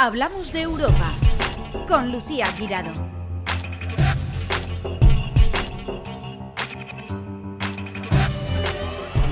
Hablamos de Europa con Lucía Girado.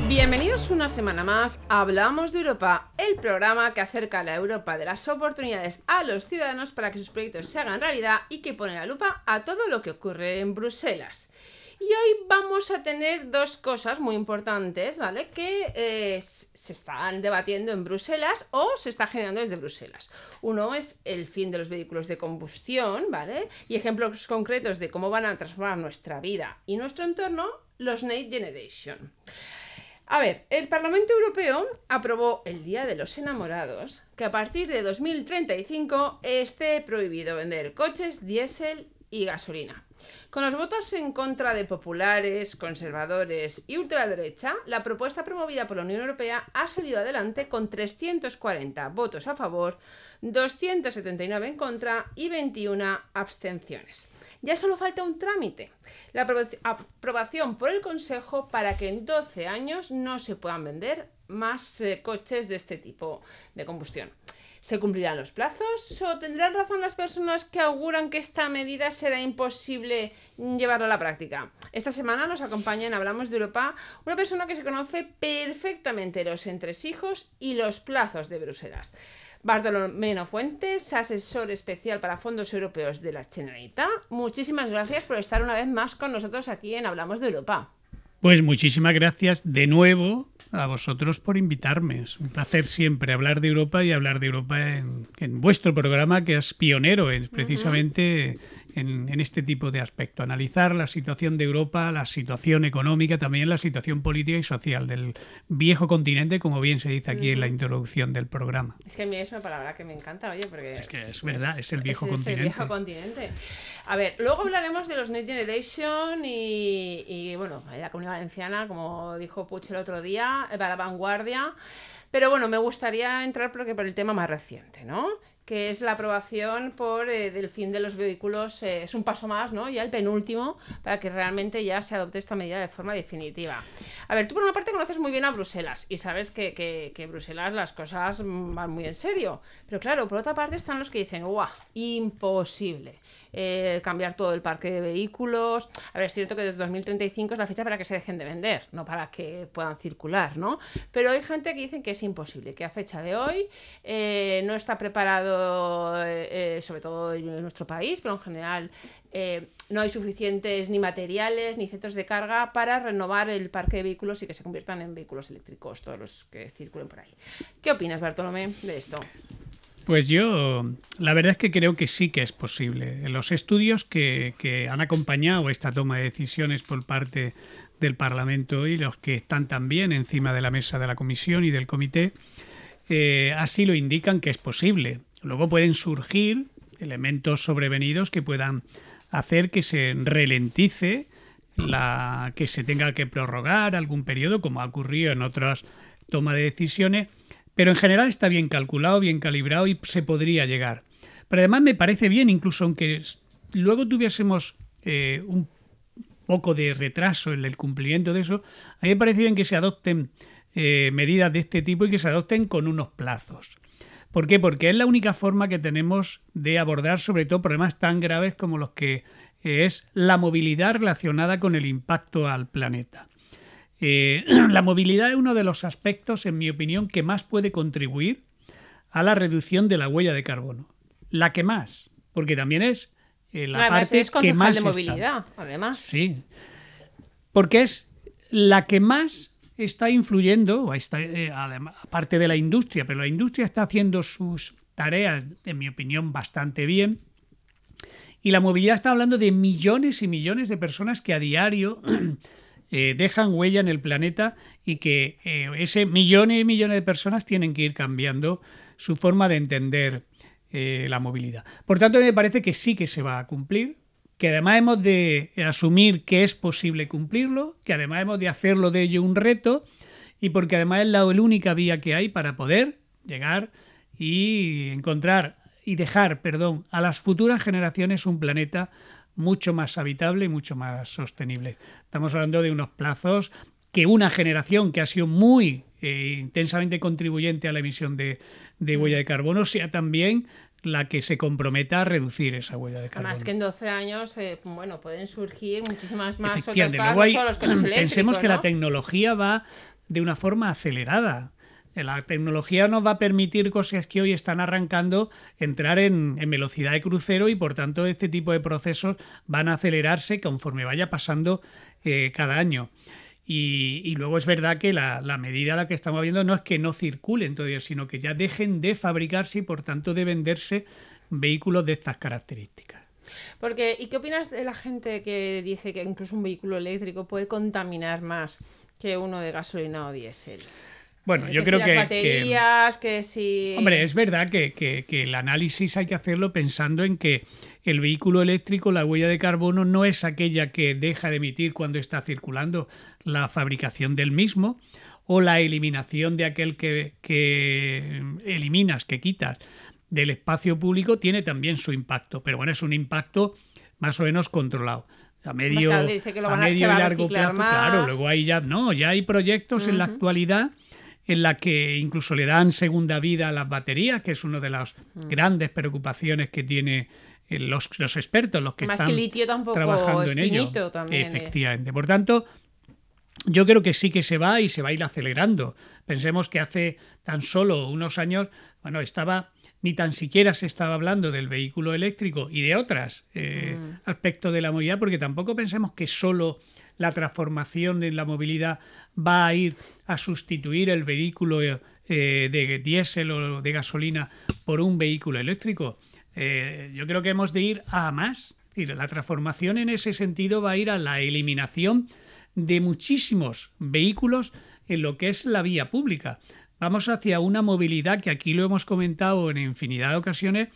Bienvenidos una semana más a Hablamos de Europa, el programa que acerca a la Europa de las oportunidades a los ciudadanos para que sus proyectos se hagan realidad y que pone la lupa a todo lo que ocurre en Bruselas. Y hoy vamos a tener dos cosas muy importantes, ¿vale? Que eh, se están debatiendo en Bruselas o se está generando desde Bruselas. Uno es el fin de los vehículos de combustión, ¿vale? Y ejemplos concretos de cómo van a transformar nuestra vida y nuestro entorno, los Next Generation. A ver, el Parlamento Europeo aprobó el Día de los Enamorados que a partir de 2035 esté prohibido vender coches diésel y gasolina. Con los votos en contra de populares, conservadores y ultraderecha, la propuesta promovida por la Unión Europea ha salido adelante con 340 votos a favor, 279 en contra y 21 abstenciones. Ya solo falta un trámite, la aprobación por el Consejo para que en 12 años no se puedan vender más eh, coches de este tipo de combustión. ¿Se cumplirán los plazos o tendrán razón las personas que auguran que esta medida será imposible llevarla a la práctica? Esta semana nos acompaña en Hablamos de Europa una persona que se conoce perfectamente los entresijos y los plazos de Bruselas. Bartolomeno Fuentes, asesor especial para fondos europeos de la Generalitat. Muchísimas gracias por estar una vez más con nosotros aquí en Hablamos de Europa. Pues muchísimas gracias de nuevo a vosotros por invitarme. Es un placer siempre hablar de Europa y hablar de Europa en, vuestro programa, que es pionero en, precisamente en, este tipo de aspecto. Analizar la situación de Europa, la situación económica, también la situación política y social del viejo continente, como bien se dice aquí en la introducción del programa. Es que a mí es una palabra que me encanta, oye, porque... Es que es verdad, es, el viejo continente. Es el viejo continente. A ver, luego hablaremos de los Next Generation y, y bueno, la comunidad valenciana, como dijo Puch el otro día, para la vanguardia. Pero bueno, me gustaría entrar porque por el tema más reciente, ¿no? Que es la aprobación por eh, del fin de los vehículos. Eh, es un paso más, ¿no? Ya el penúltimo, para que realmente ya se adopte esta medida de forma definitiva. A ver, tú por una parte conoces muy bien a Bruselas y sabes que, que, que Bruselas las cosas van muy en serio. Pero claro, por otra parte están los que dicen, ¡guau! Imposible. Eh, cambiar todo el parque de vehículos. A ver, es cierto que desde 2035 es la fecha para que se dejen de vender, no para que puedan circular, ¿no? Pero hay gente que dicen que es imposible, que a fecha de hoy eh, no está preparado, eh, sobre todo en nuestro país, pero en general no hay suficientes ni materiales ni centros de carga para renovar el parque de vehículos y que se conviertan en vehículos eléctricos, todos los que circulen por ahí. ¿Qué opinas, Bartolomé, de esto? Pues yo, la verdad es que creo que sí que es posible. Los estudios que, han acompañado esta toma de decisiones por parte del Parlamento y los que están también encima de la mesa de la Comisión y del Comité, eh, así lo indican que es posible. Luego pueden surgir elementos sobrevenidos que puedan hacer que se ralentice la que se tenga que prorrogar algún periodo, como ha ocurrido en otras tomas de decisiones, pero en general está bien calculado, bien calibrado y se podría llegar. Pero además me parece bien, incluso aunque luego tuviésemos eh, un poco de retraso en el cumplimiento de eso, a mí me parece bien que se adopten eh, medidas de este tipo y que se adopten con unos plazos. ¿Por qué? Porque es la única forma que tenemos de abordar sobre todo problemas tan graves como los que eh, es la movilidad relacionada con el impacto al planeta. Eh, la movilidad es uno de los aspectos, en mi opinión, que más puede contribuir a la reducción de la huella de carbono. La que más, porque también es eh, la parte que más de movilidad, además. Sí, porque es la que más está influyendo, está, eh, aparte de la industria, pero la industria está haciendo sus tareas, en mi opinión, bastante bien. Y la movilidad está hablando de millones y millones de personas que a diario Eh, dejan huella en el planeta y que eh, ese millones y millones de personas tienen que ir cambiando su forma de entender eh, la movilidad. Por tanto, me parece que sí que se va a cumplir, que además hemos de asumir que es posible cumplirlo, que además hemos de hacerlo de ello un reto y porque además es la única vía que hay para poder llegar y encontrar y dejar, perdón, a las futuras generaciones un planeta mucho más habitable y mucho más sostenible. Estamos hablando de unos plazos que una generación que ha sido muy eh, intensamente contribuyente a la emisión de, huella de carbono sea también la que se comprometa a reducir esa huella de carbono. Más que en 12 años, eh, bueno, pueden surgir muchísimas más otras hay- no los pensemos que la ¿no? tecnología va de una forma acelerada. La tecnología nos va a permitir cosas que hoy están arrancando entrar en, velocidad de crucero y por tanto este tipo de procesos van a acelerarse conforme vaya pasando eh, cada año. Y, y luego es verdad que la, la medida a la que estamos viendo no es que no circulen todavía, sino que ya dejen de fabricarse y por tanto de venderse vehículos de estas características. Porque, ¿y qué opinas de la gente que dice que incluso un vehículo eléctrico puede contaminar más que uno de gasolina o diésel? Bueno, Eh, yo que creo si las que- baterías, que, si... Hombre, es verdad que, que- el análisis hay que hacerlo pensando en que el vehículo eléctrico, la huella de carbono, no es aquella que deja de emitir cuando está circulando la fabricación del mismo o la eliminación de aquel que, que eliminas, que quitas del espacio público, tiene también su impacto. Pero bueno, es un impacto más o menos controlado. A medio, claro, dice que lo a van a- se medio y largo plazo, claro, luego ahí ya no, ya hay proyectos en la actualidad en la que incluso le dan segunda vida a las baterías, que es una de las Mm. grandes preocupaciones que tiene eh, los, los expertos, los que Más están que litio tampoco trabajando es en ello. también, eh. Efectivamente. Por tanto, yo creo que sí que se va y se va a ir acelerando. Pensemos que hace tan solo unos años, bueno, estaba ni tan siquiera se estaba hablando del vehículo eléctrico y de otros aspectos de la movilidad, porque tampoco pensemos que solo la transformación de la movilidad va a ir a sustituir el vehículo eh, de diésel o de gasolina por un vehículo eléctrico. Eh, yo creo que hemos de ir a más. La transformación en ese sentido va a ir a la eliminación de muchísimos vehículos en lo que es la vía pública. Vamos hacia una movilidad que aquí lo hemos comentado en infinidad de ocasiones,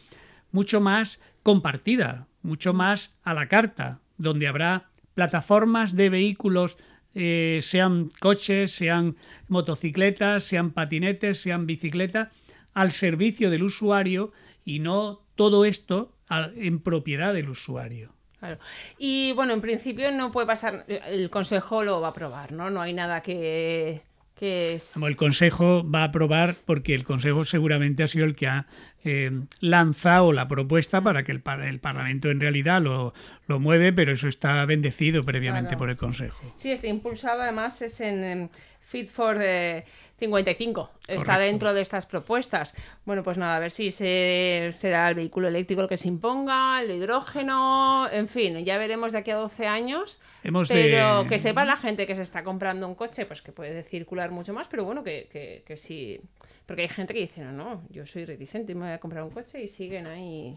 mucho más compartida, mucho más a la carta, donde habrá plataformas de vehículos, eh, sean coches, sean motocicletas, sean patinetes, sean bicicletas, al servicio del usuario y no todo esto en propiedad del usuario. Claro. Y bueno, en principio no puede pasar, el Consejo lo va a aprobar, ¿no? No hay nada que, que es... Como el Consejo va a aprobar, porque el Consejo seguramente ha sido el que ha eh, lanzado la propuesta para que el, par- el Parlamento en realidad lo, lo mueve, pero eso está bendecido previamente Claro. por el Consejo. Sí, está impulsado además es en em, Fit for eh, 55. Está Correcto. dentro de estas propuestas. Bueno, pues nada, a ver si se, será el vehículo eléctrico el que se imponga, el hidrógeno, en fin, ya veremos de aquí a 12 años. Hemos de- pero que sepa la gente que se está comprando un coche, pues que puede circular mucho más, pero bueno, que, que, que sí. Porque hay gente que dice, no, no, yo soy reticente y me voy a comprar un coche y siguen ahí.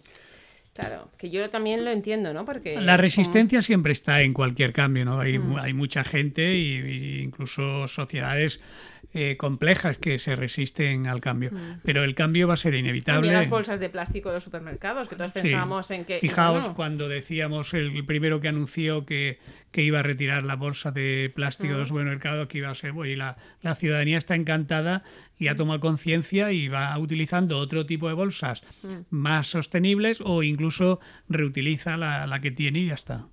Claro, que yo también lo entiendo, ¿no? Porque La como- resistencia siempre está en cualquier cambio, ¿no? Hay, hay mucha gente y, y incluso sociedades eh, complejas que se resisten al cambio, pero el cambio va a ser inevitable. También las bolsas de plástico de los supermercados, que todos Sí. pensábamos en que... Fijaos cuando decíamos el primero que anunció que, que iba a retirar la bolsa de plástico de los supermercados, que iba a ser, y la, la ciudadanía está encantada y ha tomado conciencia y va utilizando otro tipo de bolsas más sostenibles o incluso reutiliza la, la que tiene y ya está.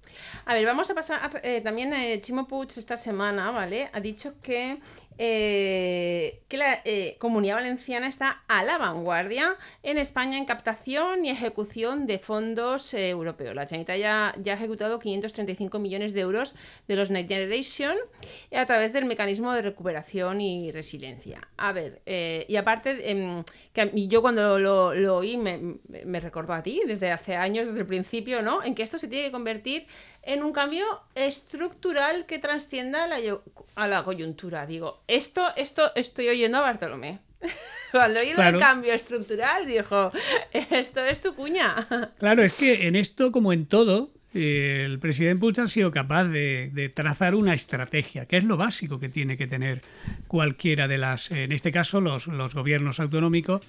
A ver, vamos a pasar. eh, también eh, Chimo Puig esta semana, ¿vale? Ha dicho que, eh, que la eh, comunidad valenciana está a la vanguardia en España en captación y ejecución de fondos eh, europeos. La Generalitat ya, ya ha ejecutado 535 millones de euros de los Next Generation a través del mecanismo de recuperación y resiliencia. A ver, eh, y aparte, em, que a mí- yo cuando lo, lo oí me, me recordó a ti desde hace años, desde el principio, ¿no? En que esto se tiene que convertir en un cambio estructural que trascienda a la, yo- a la coyuntura. Digo, esto, esto estoy oyendo a Bartolomé. Cuando oí Claro. el cambio estructural, dijo, esto es tu cuña. Claro, es que en esto, como en todo, el presidente Puig ha sido capaz de, de trazar una estrategia, que es lo básico que tiene que tener cualquiera de las, en este caso, los, los gobiernos autonómicos.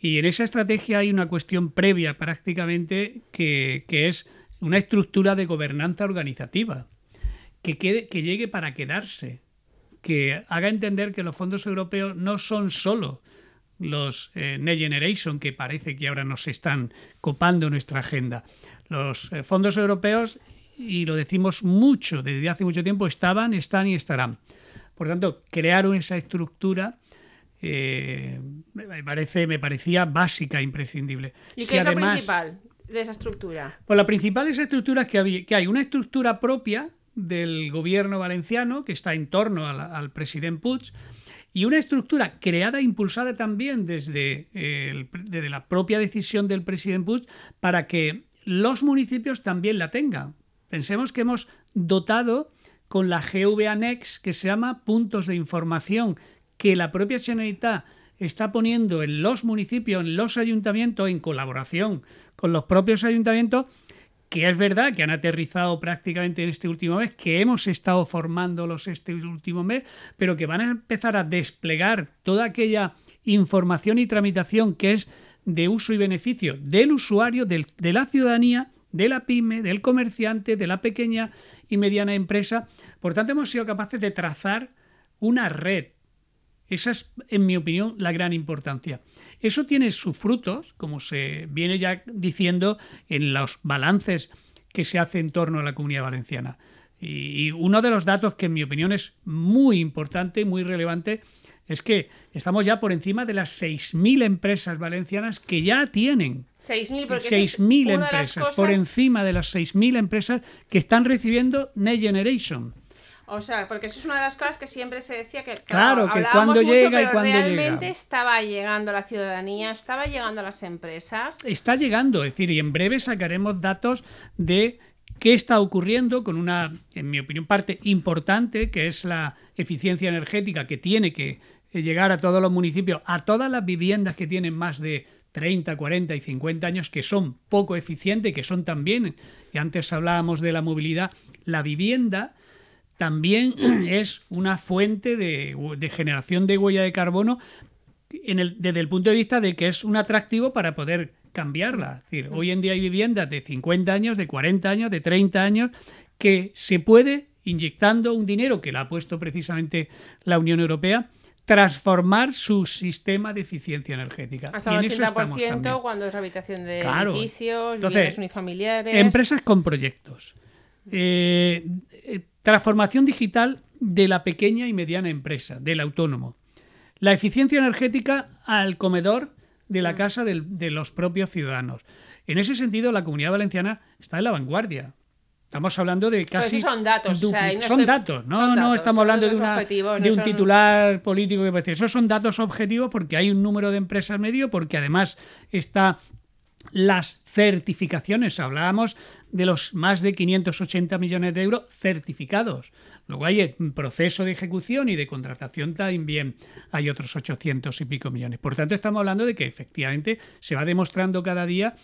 Y en esa estrategia hay una cuestión previa prácticamente que, que es una estructura de gobernanza organizativa, que, quede, que llegue para quedarse, que haga entender que los fondos europeos no son solo los eh, Next Generation, que parece que ahora nos están copando nuestra agenda. Los eh, fondos europeos, y lo decimos mucho, desde hace mucho tiempo, estaban, están y estarán. Por tanto, crearon esa estructura eh, me, parece, me parecía básica, imprescindible. ¿Y qué es lo principal de esa estructura? Pues la principal de esa estructura es que, que hay una estructura propia del gobierno valenciano que está en torno al, presidente Puig y una estructura creada e impulsada también desde, desde la propia decisión del presidente Puig para que los municipios también la tengan. Pensemos que hemos dotado con la GVANEX que se llama puntos de información que la propia Generalitat está poniendo en los municipios, en los ayuntamientos, en colaboración con los propios ayuntamientos, que es verdad que han aterrizado prácticamente en este último mes, que hemos estado formándolos este último mes, pero que van a empezar a desplegar toda aquella información y tramitación que es de uso y beneficio del usuario, de la ciudadanía, de la pyme, del comerciante, de la pequeña y mediana empresa. Por tanto, hemos sido capaces de trazar una red esa es, en mi opinión, la gran importancia. Eso tiene sus frutos, como se viene ya diciendo en los balances que se hace en torno a la comunidad valenciana. Y uno de los datos que en mi opinión es muy importante, muy relevante, es que estamos ya por encima de las 6.000 empresas valencianas que ya tienen. 6.000 empresas, por encima de las 6.000 empresas que están recibiendo Next Generation. O sea, porque eso es una de las cosas que siempre se decía que, claro, que cuando llega y cuando realmente estaba llegando a la ciudadanía, estaba llegando a las empresas. Está llegando, es decir, y en breve sacaremos datos de qué está ocurriendo con una, en mi opinión, parte importante, que es la eficiencia energética que tiene que llegar a todos los municipios, a todas las viviendas que tienen más de 30, 40 y 50 años que son poco eficientes, que son también, y antes hablábamos de la movilidad, la vivienda también es una fuente de, generación de huella de carbono en el, desde el punto de vista de que es un atractivo para poder cambiarla. Es decir, hoy en día hay viviendas de 50 años, de 40 años, de 30 años, que se puede, inyectando un dinero que la ha puesto precisamente la Unión Europea, transformar su sistema de eficiencia energética. Hasta el 80% cuando es rehabilitación de edificios, Entonces, unifamiliares. Empresas con proyectos. Eh, Transformación digital de la pequeña y mediana empresa, del autónomo. La eficiencia energética al comedor de la mm. casa de los propios ciudadanos. En ese sentido, la comunidad valenciana está en la vanguardia. Estamos hablando de casi. son datos. son datos, no, no estamos hablando de, una, de un titular político que puede Esos son datos objetivos porque hay un número de empresas medio, porque además está las certificaciones. Hablábamos de los más de 580 millones de euros certificados. Luego hay un proceso de ejecución y de contratación también hay otros 800 y pico millones. Por tanto, estamos hablando de que efectivamente se va demostrando cada día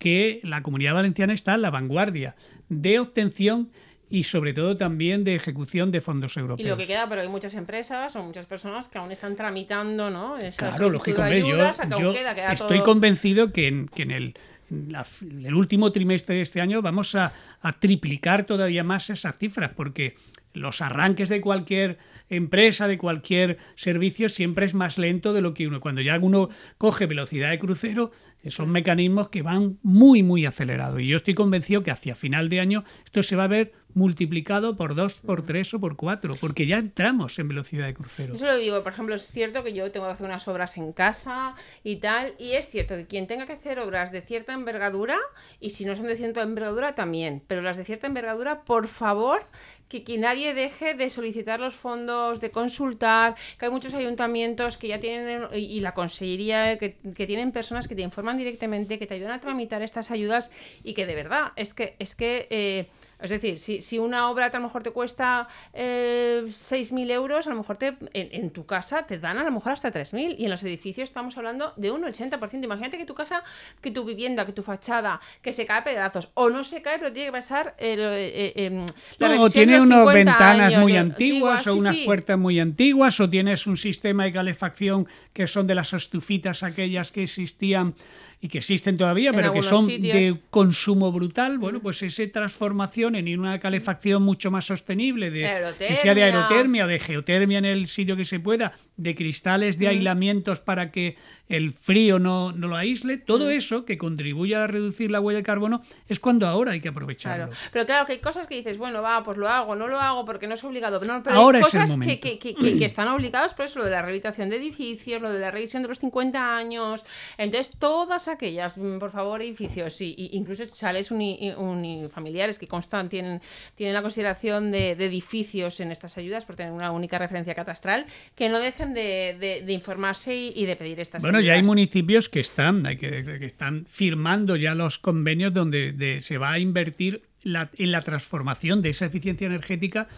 que la comunidad valenciana está en la vanguardia de obtención y sobre todo también de ejecución de fondos europeos. Y lo que queda, pero hay muchas empresas o muchas personas que aún están tramitando, ¿no? claro, lógicamente. yo, estoy convencido que en, que en el el último trimestre de este año vamos a, a, triplicar todavía más esas cifras, porque los arranques de cualquier empresa, de cualquier servicio, siempre es más lento de lo que uno. Cuando ya uno coge velocidad de crucero, son mecanismos que van muy, muy acelerados. Y yo estoy convencido que hacia final de año esto se va a ver multiplicado por dos, por tres o por cuatro, porque ya entramos en velocidad de crucero. Eso lo digo, por ejemplo, es cierto que yo tengo que hacer unas obras en casa y tal, y es cierto que quien tenga que hacer obras de cierta envergadura, y si no son de cierta envergadura también, pero las de cierta envergadura, por favor, que, que nadie deje de solicitar los fondos, de consultar, que hay muchos ayuntamientos que ya tienen, y la consejería, que, que tienen personas que te informan directamente, que te ayudan a tramitar estas ayudas y que de verdad, es que, es que eh, es decir, si, si una obra a lo mejor te cuesta eh, 6.000 euros, a lo mejor te, en, tu casa te dan a lo mejor hasta 3.000 y en los edificios estamos hablando de un 80%. Imagínate que tu casa, que tu vivienda, que tu fachada, que se cae a pedazos. O no se cae, pero tiene que pasar eh, eh, em, la o tiene unas ventanas muy antiguas, o unas puertas muy antiguas o tienes un sistema de calefacción que son de las estufitas aquellas que existían y que existen todavía, En pero que son sitios. de consumo brutal, bueno, pues esa transformación en una calefacción mucho más sostenible, de, que sea de Aerotermia. aerotermia o de geotermia en el sitio que se pueda, de cristales de aislamientos para que el frío no, no lo aísle, todo eso que contribuye a reducir la huella de carbono es cuando ahora hay que aprovecharlo. Claro. Pero claro, que hay cosas que dices, bueno, va, pues lo hago, no lo hago porque no es obligado. No, pero Ahora hay cosas que, que, que- que están obligados, por eso lo de la rehabilitación de edificios, lo de la revisión de los 50 años. Entonces, todas aquellas, mm, por favor, edificios, y, y incluso chales uni- unifamiliares que constan, tienen, tienen la consideración de, de edificios en estas ayudas por tener una única referencia catastral, que no dejen de, de- de informarse y, y de pedir estas Bueno, ya hay ayudas. municipios que están, hay que, que están firmando ya los convenios donde de- se va a invertir la- en la transformación de esa eficiencia energética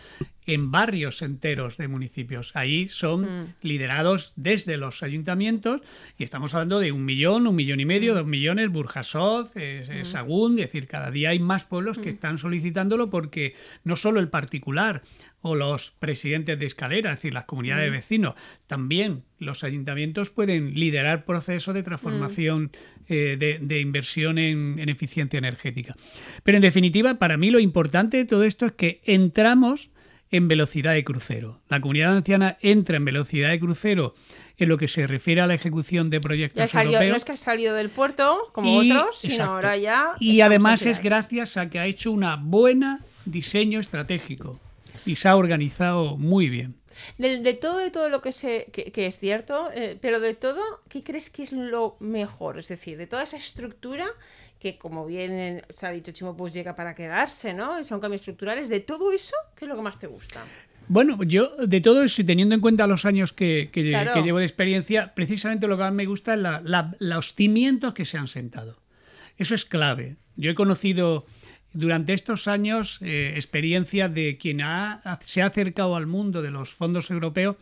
en barrios enteros de municipios. Ahí son Mm. liderados desde los ayuntamientos y estamos hablando de un millón, un millón y Mm. medio, dos millones, Burjasot, eh, eh, Sagún, es decir, cada día hay más pueblos Mm. que están solicitándolo porque no solo el particular o los presidentes de escalera, es decir, las comunidades de vecinos, también los ayuntamientos pueden liderar procesos de transformación eh, de, de inversión en, en eficiencia energética. Pero en definitiva, para mí lo importante de todo esto es que entramos en velocidad de crucero. La comunidad valenciana entra en velocidad de crucero en lo que se refiere a la ejecución de Ya proyectos salió, no es que ha salido del puerto como Y- otros, sino exacto. ahora ya. Y además es gracias a que ha hecho una buena diseño estratégico y se ha organizado muy bien. De, de todo, de todo lo que, se, que, que es cierto, eh, pero de todo, ¿qué crees que es lo mejor? Es decir, de toda esa estructura que, como bien eh, se ha dicho Chimo, pues llega para quedarse, ¿no? Son cambios estructurales. De todo eso, ¿qué es lo que más te gusta? Bueno, yo de todo eso y teniendo en cuenta los años que, que- Claro. que llevo de experiencia, precisamente lo que más me gusta es la- la- los cimientos que se han sentado. Eso es clave. Yo he conocido durante estos años eh, experiencia de quien ha- se ha acercado al mundo de los fondos europeos,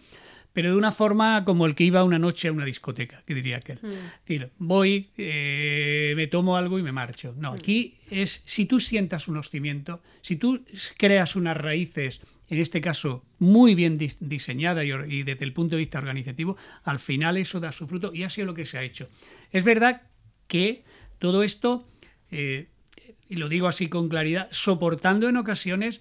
pero de una forma como el que iba una noche a una discoteca, que diría aquel. Hmm. Es decir, voy, eh, me tomo algo y me marcho. No, aquí es si tú sientas unos cimientos, si tú creas unas raíces, en este caso muy bien dis- diseñada y desde el punto de vista organizativo, al final eso da su fruto y ha sido lo que se ha hecho. Es verdad que todo esto, eh, y lo digo así con claridad, soportando en ocasiones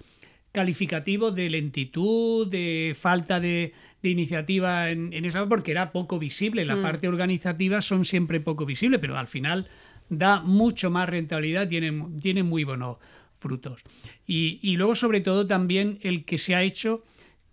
calificativos de lentitud, de falta de, de iniciativa en, en esa, porque era poco visible. La parte organizativa son siempre poco visibles, pero al final da mucho más rentabilidad, tiene, tiene muy buenos frutos. Y, y luego, sobre todo, también el que se ha hecho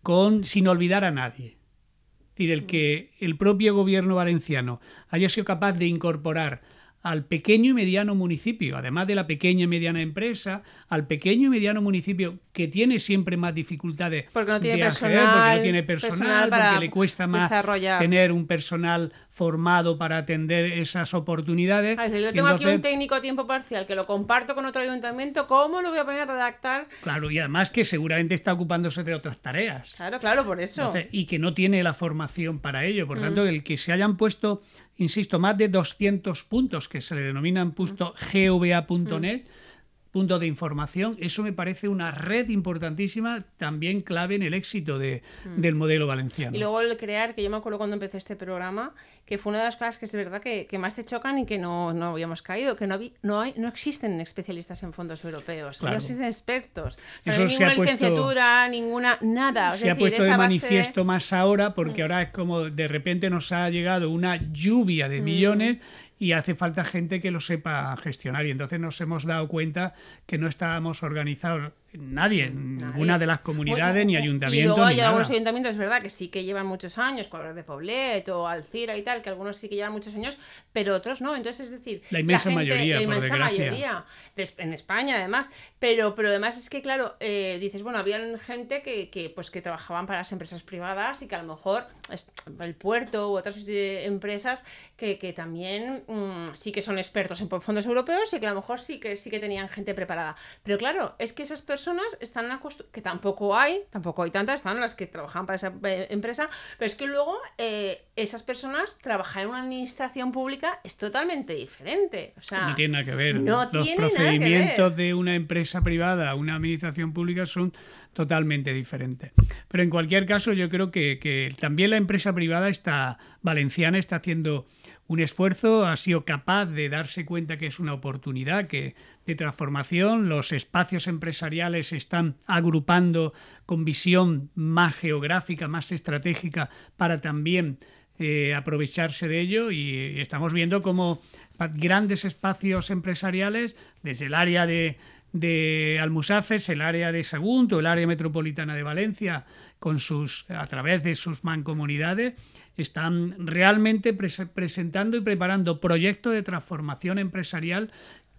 con sin olvidar a nadie. Es decir, el que el propio gobierno valenciano haya sido capaz de incorporar al pequeño y mediano municipio, además de la pequeña y mediana empresa, al pequeño y mediano municipio que tiene siempre más dificultades Porque no tiene de acceder, personal, porque no tiene personal, porque le cuesta más tener un personal formado para atender esas oportunidades. Ah, yo tengo aquí un técnico a tiempo parcial que lo comparto con otro ayuntamiento, ¿cómo lo voy a poner a redactar? Claro, y además que seguramente está ocupándose de otras tareas. Claro, claro, por eso. Entonces, y que no tiene la formación para ello. Mm. Por tanto, el que se hayan puesto, insisto, más de 200 puntos que se le denominan punto gva.net, puntos de información, eso me parece una red importantísima, también clave en el éxito de- del modelo valenciano. Mm. Y luego el crear, que yo me acuerdo cuando empecé este programa, que fue una de las cosas que es verdad que, que más te chocan y que no, no habíamos caído, que no, habí- no, hay, no existen especialistas en fondos europeos, Claro. no existen expertos, no Eso hay se ninguna ha puesto- licenciatura, ninguna, nada. Es se ha decir, puesto de manifiesto más ahora Mm. porque ahora es como de repente nos ha llegado una lluvia Mm. de millones y hace falta gente que lo sepa gestionar y entonces nos hemos dado cuenta que no estábamos organizados nadie, en ninguna de las comunidades ni Y ayuntamientos luego hay algunos ayuntamientos, es verdad, que sí que llevan muchos años, como de Poblet o Alcira y tal, que algunos sí que llevan muchos años, pero otros no. Entonces, es decir, La inmensa gente- mayoría, la inmensa en España además. Pero, pero además es que, claro, eh, dices, bueno, había gente que, que, pues, que trabajaban para las empresas privadas y que a lo mejor el puerto u otras eh, empresas que, que también mm, sí que son expertos en fondos europeos y que a lo mejor sí que sí que tenían gente preparada. Pero claro, es que esas personas están acostumbradas, que tampoco hay, tampoco hay tantas, están las que trabajan para esa eh, empresa, pero es que luego eh, esas personas trabajar en una administración pública es totalmente diferente. O sea, No tiene nada que ver. no Los tiene nada que ver. procedimientos de una empresa privada a una administración pública son totalmente diferentes. Pero en cualquier caso, yo creo que, también la empresa privada está valenciana está haciendo un esfuerzo, ha sido capaz de darse cuenta que es una oportunidad que, de transformación. Los espacios empresariales se están agrupando con visión más geográfica, más estratégica, para también eh, aprovecharse de ello y estamos viendo como grandes espacios empresariales, desde el área de, de Almusafes, el área de Sagunto, el área metropolitana de Valencia, con sus, a través de sus mancomunidades, están realmente presentando y preparando proyectos de transformación empresarial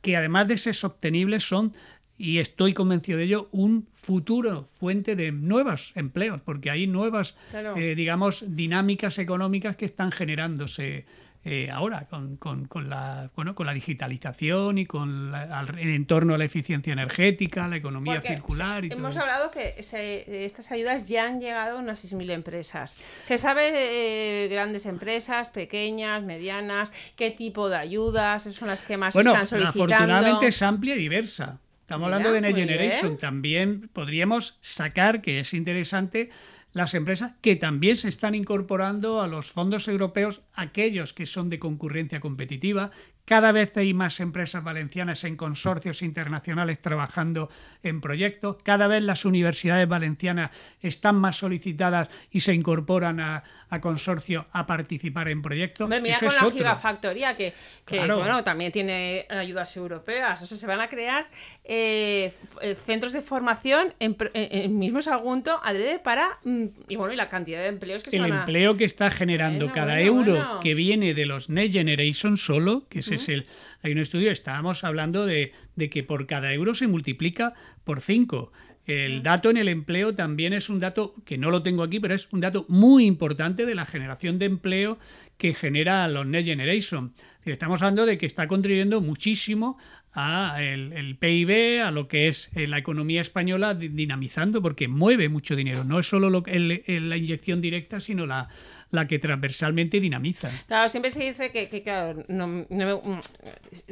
que además de ser sostenibles son y estoy convencido de ello, un futuro fuente de nuevos empleos, porque hay nuevas, eh, digamos, dinámicas económicas que están generándose eh, ahora con, con, la, bueno, con la digitalización y con el entorno a la eficiencia energética, la economía circular. Y hemos hablado que estas ayudas ya han llegado a unas 6.000 empresas. ¿Se sabe eh, grandes empresas, pequeñas, medianas, qué tipo de ayudas son las que más están solicitando? Afortunadamente es amplia y diversa. Estamos hablando de Next Generation. También podríamos sacar, que es interesante, las empresas que también se están incorporando a los fondos europeos, aquellos que son de concurrencia competitiva, cada vez hay más empresas valencianas en consorcios internacionales trabajando en proyectos. Cada vez las universidades valencianas están más solicitadas y se incorporan a, consorcios a participar en proyectos. mira con la gigafactoría que, bueno, también tiene ayudas europeas. O sea, se van a crear eh, eh, centros de formación en, en, mismo Sagunto adrede para mm, y bueno y la cantidad de empleos que se van a... empleo que está generando cada euro que viene de los Next Generation solo que se hay un estudio, estábamos hablando de, que por cada euro se multiplica por 5. El dato en el empleo también es un dato que no lo tengo aquí, pero es un dato muy importante de la generación de empleo que genera los Next Generation. Estamos hablando de que está contribuyendo muchísimo a el, PIB, a lo que es eh, la economía española dinamizando, porque mueve mucho dinero. No es solo lo, la inyección directa, sino la, la que transversalmente dinamiza. Claro, siempre se dice que, claro, no, mm,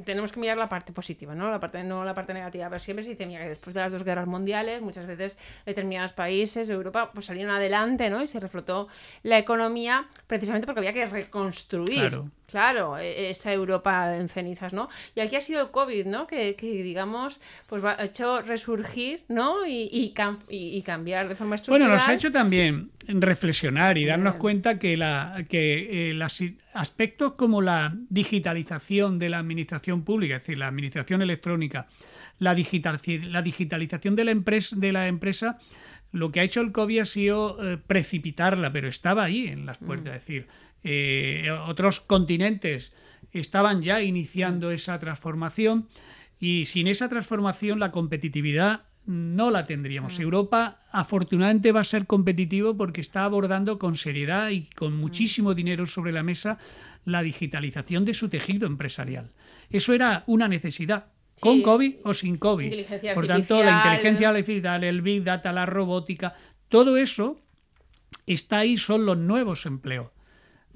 tenemos que mirar la parte positiva, ¿no? La parte, no la parte negativa, pero siempre se dice, mira, que después de las dos guerras mundiales, muchas veces determinados países de Europa pues salieron adelante, ¿no? Y se reflotó la economía precisamente porque había que reconstruir. Claro. Claro, e, esa Europa en cenizas, ¿no? Y aquí ha sido el COVID, ¿no? Que, digamos, pues ha hecho resurgir, ¿no? Y, y, cambiar de forma estructural. Bueno, nos ha hecho también reflexionar y darnos cuenta que, la, que eh, aspectos como la digitalización de la administración pública, es decir, la administración electrónica, la, digital, la digitalización de la, empresa, de la empresa, lo que ha hecho el COVID ha sido eh, precipitarla, pero estaba ahí en las puertas. Mm. Es decir, eh, otros continentes estaban ya iniciando esa transformación y sin esa transformación la competitividad no la tendríamos. Mm. Europa afortunadamente va a ser competitivo porque está abordando con seriedad y con mm. muchísimo dinero sobre la mesa la digitalización de su tejido empresarial. Eso era una necesidad. Con COVID o sin COVID. Por tanto, la inteligencia artificial, el Big Data, la robótica, todo eso está ahí, son los nuevos empleos.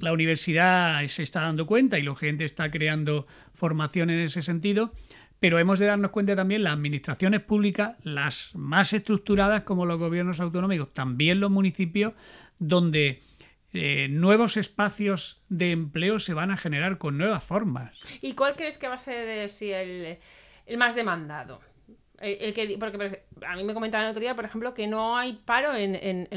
La universidad se está dando cuenta y la gente está creando formación en ese sentido pero hemos de darnos cuenta también las administraciones públicas, las más estructuradas como los gobiernos autonómicos, también los municipios, donde eh, nuevos espacios de empleo se van a generar con nuevas formas. ¿Y cuál crees que va a ser eh, el, más demandado? El, que, porque a mí me comentaban el otro día, por ejemplo, que no hay paro en,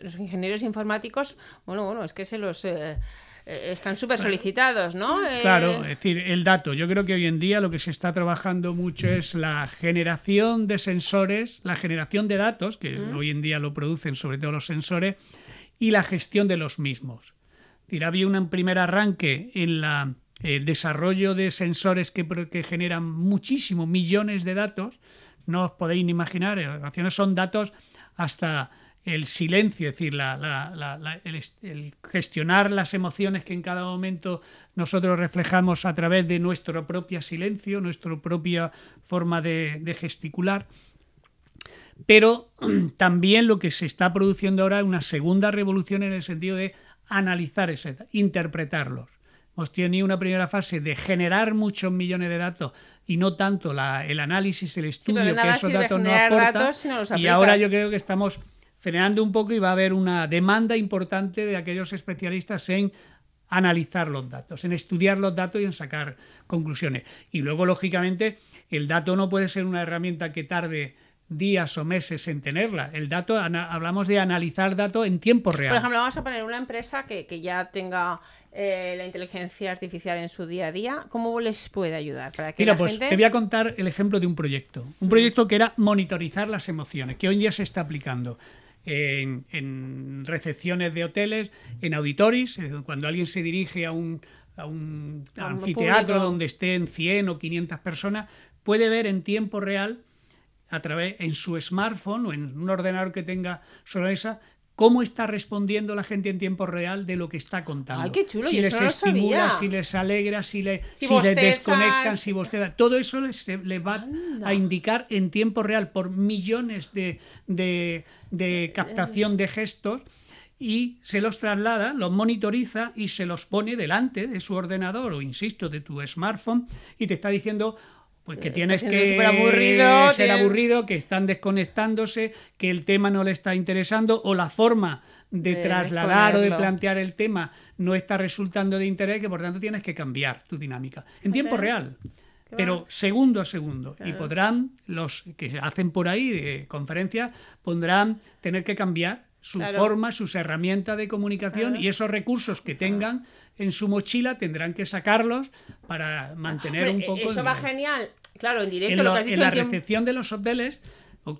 los ingenieros informáticos. Bueno, bueno, es que se los... Eh, están súper solicitados, ¿no? Claro, eh, es decir, el dato. Yo creo que hoy en día lo que se está trabajando mucho es la generación de sensores, la generación de datos, que hoy en día lo producen sobre todo los sensores, y la gestión de los mismos. Es decir, había un primer arranque en la, el desarrollo de sensores que, que generan muchísimos millones de datos. No os podéis ni imaginar, ocasiones son datos hasta el silencio, es decir, el, gestionar las emociones que en cada momento nosotros reflejamos a través de nuestro propio silencio, nuestra propia forma de, gesticular. Pero también lo que se está produciendo ahora es una segunda revolución en el sentido de analizar ese, interpretarlos. Hemos tenido una primera fase de generar muchos millones de datos y no tanto el análisis, el estudio que esos datos nos aportan. y ahora yo creo que estamos frenando un poco y va a haber una demanda importante de aquellos especialistas en analizar los datos, en estudiar los datos y en sacar conclusiones. Y luego, lógicamente, el dato no puede ser una herramienta que tarde días o meses en tenerla. El dato, hablamos de analizar datos en tiempo real. Por ejemplo, vamos a poner una empresa que, ya tenga eh, la inteligencia artificial en su día a día. ¿Cómo les puede ayudar? Para que Mira, pues te voy a contar el ejemplo de un proyecto. Un proyecto que era monitorizar las emociones, que hoy en día se está aplicando. En, recepciones de hoteles, en auditoris, cuando alguien se dirige a un, a un anfiteatro donde estén 100 o 500 personas, puede ver en tiempo real a través en su smartphone o en un ordenador que tenga sobre esa cómo está respondiendo la gente en tiempo real de lo que está contando. Ay, qué chulo, si les estimula, si les alegra, si, le, si, les desconectan, si bostezan. Todo eso les, va a indicar en tiempo real por millones de, de, de captación de gestos y se los traslada, los monitoriza y se los pone delante de su ordenador o, insisto, de tu smartphone y te está diciendo, pues que tienes que aburrido, ser aburrido, que están desconectándose, que el tema no le está interesando o la forma de, trasladar o de plantear el tema no está resultando de interés, que por tanto tienes que cambiar tu dinámica en tiempo real. Pero segundo a segundo. Y podrán, los que hacen por ahí de conferencias, podrán tener que cambiar su forma, sus herramientas de comunicación y esos recursos que tengan en su mochila tendrán que sacarlos para mantener un poco. Eso va genial. Claro, en directo en lo, que has dicho. En la recepción de los hoteles,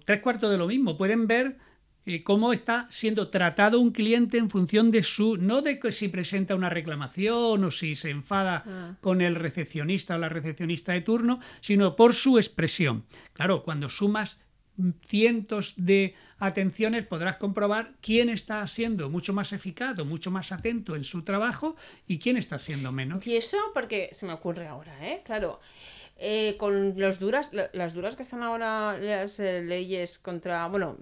tres cuartos de lo mismo, pueden ver eh, cómo está siendo tratado un cliente en función de su, no de que si presenta una reclamación o si se enfada ah. con el recepcionista o la recepcionista de turno, sino por su expresión. Claro, cuando sumas cientos de atenciones podrás comprobar quién está siendo mucho más eficaz o mucho más atento en su trabajo y quién está siendo menos. Y eso porque se me ocurre ahora, ¿eh? Claro. Eh, con los duras, las duras que están ahora las eh, leyes contra, bueno,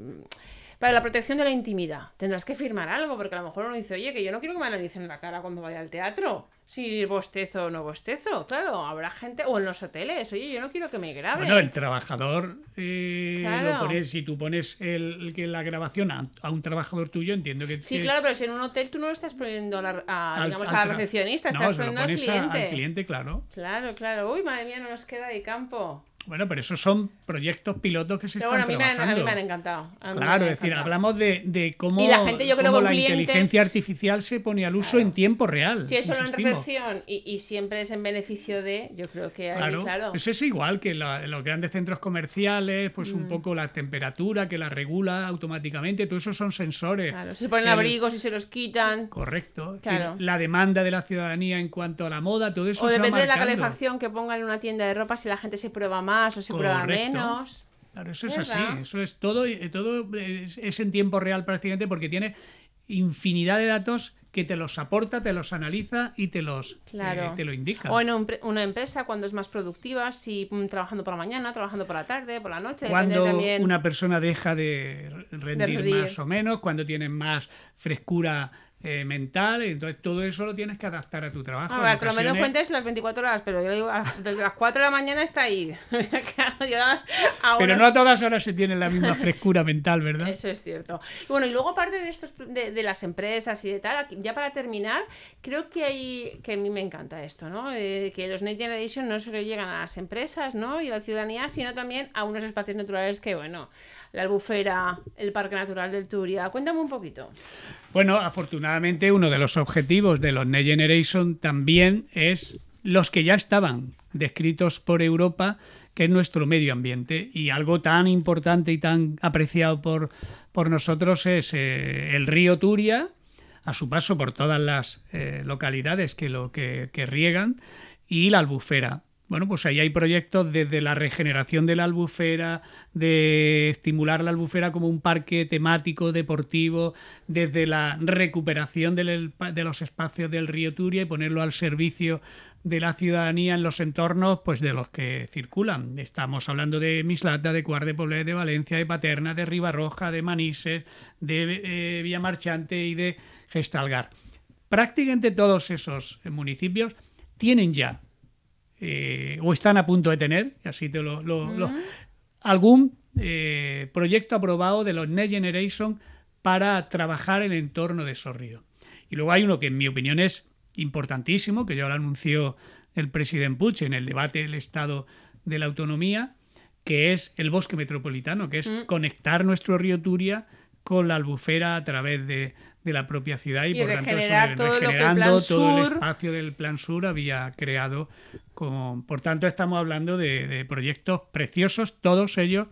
para la protección de la intimidad, tendrás que firmar algo, porque a lo mejor uno dice, oye, que yo no quiero que me analicen la cara cuando vaya al teatro si bostezo o no bostezo. Claro, habrá gente, o en los hoteles, oye, yo no quiero que me graben. Bueno, el trabajador, eh, lo pones, si tú pones el, que la grabación a, un trabajador tuyo, entiendo que... Sí, claro, pero si en un hotel tú no lo estás poniendo a la, digamos, a la recepcionista, estás poniendo al cliente. al cliente, claro. Claro, claro. Uy, madre mía, no nos queda de campo. Bueno, pero esos son proyectos pilotos que se están bueno, a mí trabajando. Me, a mí me han encantado. claro, es decir, hablamos de, de cómo, la, gente, yo creo la inteligencia artificial se pone al uso en tiempo real. Si es solo en recepción y, y, siempre es en beneficio de, yo creo que ahí, claro. Eso es igual que los grandes centros comerciales, pues un mm. poco la temperatura que la regula automáticamente, todo eso son sensores. Claro, se ponen abrigos y se los quitan. Correcto. Claro. La demanda de la ciudadanía en cuanto a la moda, todo eso O depende de la calefacción que pongan en una tienda de ropa, si la gente se prueba más más o se prueba menos. Claro, eso es así, eso es todo, eh, todo es, en tiempo real prácticamente porque tiene infinidad de datos que te los aporta, te los analiza y te los eh, te lo indica. O en una empresa cuando es más productiva, si mm, trabajando por la mañana, trabajando por la tarde, por la noche. Cuando una persona deja de rendir, más o menos, cuando tiene más frescura eh, mental, entonces todo eso lo tienes que adaptar a tu trabajo. A ver, por lo menos fuentes las 24 horas, pero yo digo, desde las 4 de la mañana está ahí. pero no a todas horas se tiene la misma frescura mental, ¿verdad? Eso es cierto. Bueno, y luego parte de estos de, las empresas y de tal, ya para terminar, creo que hay que a mí me encanta esto, ¿no? Eh, que los Next Generation no solo llegan a las empresas, ¿no? Y a la ciudadanía, sino también a unos espacios naturales que, bueno, la albufera, el Parque Natural del Turia. Cuéntame un poquito. Bueno, afortunadamente uno de los objetivos de los Next Generation también es los que ya estaban descritos por Europa, que es nuestro medio ambiente. Y algo tan importante y tan apreciado por, por nosotros es eh, el río Turia, a su paso por todas las eh, localidades que lo que, que riegan, y la albufera. Bueno, pues ahí hay proyectos desde la regeneración de la albufera, de estimular la albufera como un parque temático, deportivo, desde la recuperación de los espacios del río Turia y ponerlo al servicio de la ciudadanía en los entornos pues de los que circulan. Estamos hablando de Mislata, de Cuart de Poblet, de Valencia, de Paterna, de Ribarroja, de Manises, de eh, Villa Marchante y de Gestalgar. Prácticamente todos esos municipios tienen ya eh, o están a punto de tener, así te lo, algún eh, proyecto aprobado de los Next Generation para trabajar el entorno de esos ríos. Y luego hay uno que en mi opinión es importantísimo, que ya lo anunció el presidente Puig en el debate del Estado de la Autonomía, que es el bosque metropolitano, que es Mm. conectar nuestro río Turia con la albufera a través de, de la propia ciudad y, Y por tanto regenerar todo lo que el regenerando Plan todo el espacio del Plan Sur había creado. Con, por tanto, estamos hablando de, de proyectos preciosos, todos ellos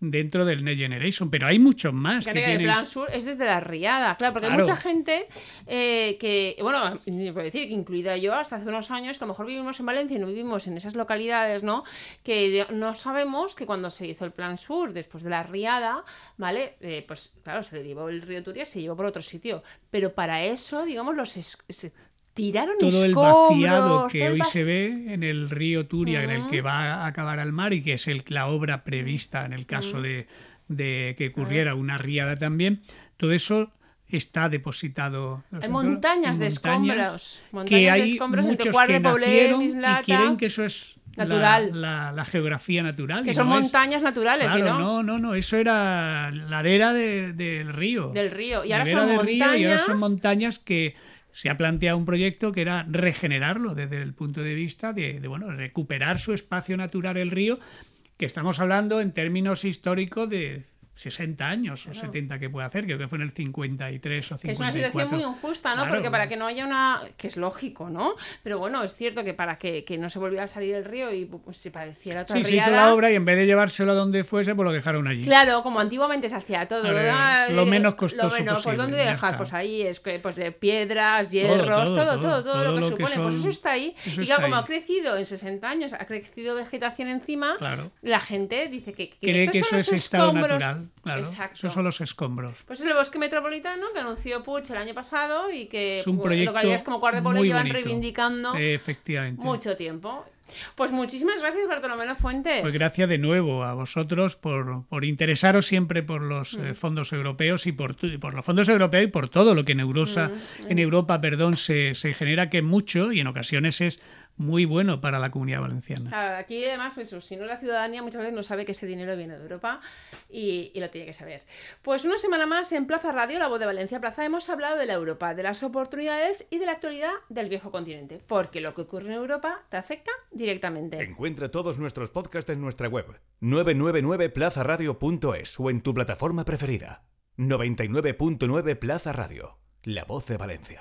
dentro del Next Generation, pero hay muchos más que el plan sur es desde la riada, claro, porque Claro. hay mucha gente eh, que, bueno, puedo decir que incluida yo hasta hace unos años, que a lo mejor vivimos en Valencia y no vivimos en esas localidades, ¿no? Que no sabemos que cuando se hizo el plan sur, después de la riada, ¿vale? Eh, pues claro, se derivó el río Turia, se llevó por otro sitio, pero para eso, digamos, los es- tiraron todo el escombros, vaciado que el hoy va- se ve en el río Turia, en el que va a acabar al mar y que es el, la obra prevista en el caso de, de que ocurriera una riada también, todo eso está depositado. Hay montañas en de montañas escombros, montañas que de hay escombros entre muchos Cuart que de Poblet, Mislata, y creen que eso es la- Natural. La, la geografía natural. que son no es. montañas naturales, ¿sí, Claro, no? no, no, no, eso era ladera de- del río. Del río. Y ahora son montañas. río y ahora son montañas que se ha planteado un proyecto que era regenerarlo desde el punto de vista de, de, bueno recuperar su espacio natural el río que estamos hablando en términos históricos de 60 años o 70 que puede hacer, creo que fue en el 53 o 54. Que es una situación muy injusta, ¿no? Claro. Porque para que no haya una... que es lógico, ¿no? Pero bueno, es cierto que para que, que no se volviera a salir el río y pues, se pareciera otra Sí, se hizo la obra y en vez de llevárselo a donde fuese, pues lo dejaron allí. Claro, como antiguamente se hacía todo. Ver, lo eh, menos costoso Lo menos, posible, pues ¿dónde dejar? está. Pues ahí es que pues de piedras, hierros, todo, todo, todo, lo que supone. pues son- eso está ahí. eso y claro, como ahí. ha crecido en 60 años, ha crecido vegetación encima, Claro. la gente dice que, que Cree estos que son eso los es estado natural. Claro, Exacto. esos son los escombros. Pues es el bosque metropolitano que anunció Puig el año pasado y que Es un bueno, proyecto localidades como Cuart de muy llevan bonito. reivindicando Efectivamente. mucho tiempo. Pues muchísimas gracias, Bartolomé Fuentes. Pues gracias de nuevo a vosotros por, por interesaros siempre por los Mm. eh, fondos europeos y por, por los fondos europeos y por todo lo que en, Eurosa, Mm, en Europa perdón, se, se genera, que mucho y en ocasiones es muy bueno para la comunidad valenciana. Claro, aquí además, eso, si no la ciudadanía muchas veces no sabe que ese dinero viene de Europa y, y lo tiene que saber. Pues una semana más en Plaza Radio, la voz de Valencia Plaza, hemos hablado de la Europa, de las oportunidades y de la actualidad del viejo continente, porque lo que ocurre en Europa te afecta directamente. Encuentra todos nuestros podcasts en nuestra web 999plazaradio.es o en tu plataforma preferida. 99.9 Plaza Radio, la voz de Valencia.